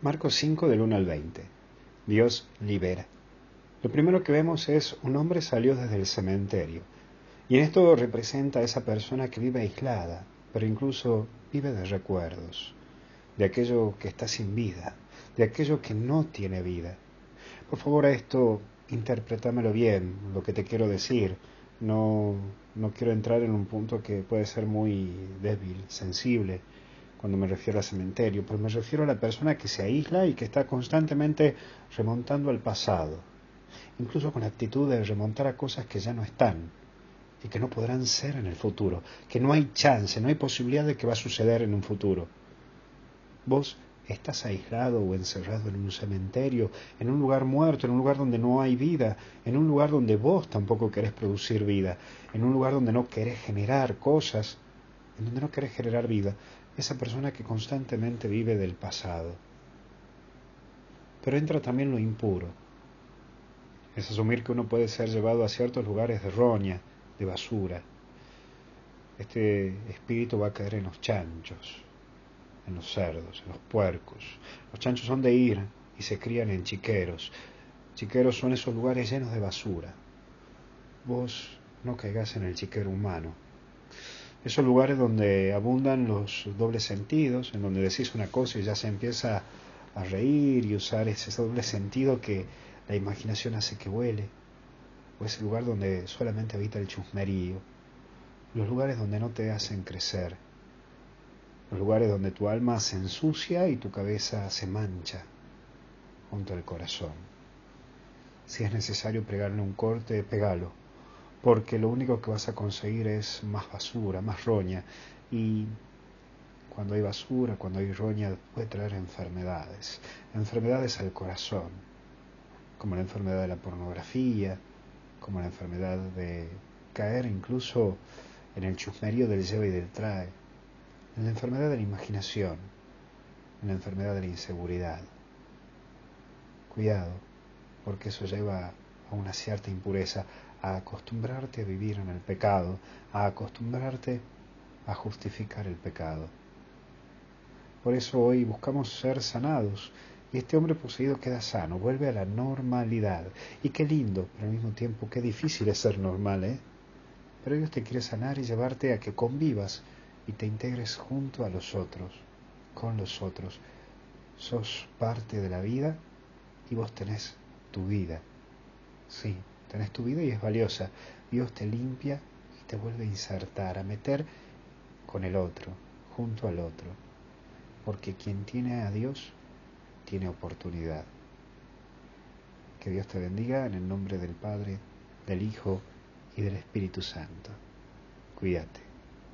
Marcos 5 del 1 al 20. Dios libera. Lo primero que vemos es un hombre salió desde el cementerio. Y en esto representa a esa persona que vive aislada, pero incluso vive de recuerdos, de aquello que está sin vida, de aquello que no tiene vida. Por favor, a esto interprétamelo bien, lo que te quiero decir. No, no quiero entrar en un punto que puede ser muy débil, sensible cuando me refiero al cementerio, pero me refiero a la persona que se aísla y que está constantemente remontando al pasado, incluso con la actitud de remontar a cosas que ya no están y que no podrán ser en el futuro, que no hay chance, no hay posibilidad de que va a suceder en un futuro. Vos estás aislado o encerrado en un cementerio, en un lugar muerto, en un lugar donde no hay vida, en un lugar donde vos tampoco querés producir vida, en un lugar donde no querés generar cosas, en donde no querés generar vida, esa persona que constantemente vive del pasado. Pero entra también lo impuro. Es asumir que uno puede ser llevado a ciertos lugares de roña, de basura. Este espíritu va a caer en los chanchos, en los cerdos, en los puercos. Los chanchos son de ir y se crían en chiqueros. Chiqueros son esos lugares llenos de basura. Vos no caigas en el chiquero humano esos lugares donde abundan los dobles sentidos, en donde decís una cosa y ya se empieza a reír y usar ese doble sentido que la imaginación hace que huele, o ese lugar donde solamente habita el chusmerío, los lugares donde no te hacen crecer, los lugares donde tu alma se ensucia y tu cabeza se mancha junto al corazón. Si es necesario pegarle un corte, pegalo porque lo único que vas a conseguir es más basura, más roña, y cuando hay basura, cuando hay roña, puede traer enfermedades, enfermedades al corazón, como la enfermedad de la pornografía, como la enfermedad de caer incluso en el chusmerío del lleva y del trae, en la enfermedad de la imaginación, en la enfermedad de la inseguridad. Cuidado, porque eso lleva a una cierta impureza, a acostumbrarte a vivir en el pecado, a acostumbrarte a justificar el pecado. Por eso hoy buscamos ser sanados y este hombre poseído queda sano, vuelve a la normalidad. Y qué lindo, pero al mismo tiempo qué difícil es ser normal, ¿eh? Pero Dios te quiere sanar y llevarte a que convivas y te integres junto a los otros, con los otros. Sos parte de la vida y vos tenés tu vida. Sí, tenés tu vida y es valiosa. Dios te limpia y te vuelve a insertar, a meter con el otro, junto al otro. Porque quien tiene a Dios tiene oportunidad. Que Dios te bendiga en el nombre del Padre, del Hijo y del Espíritu Santo. Cuídate.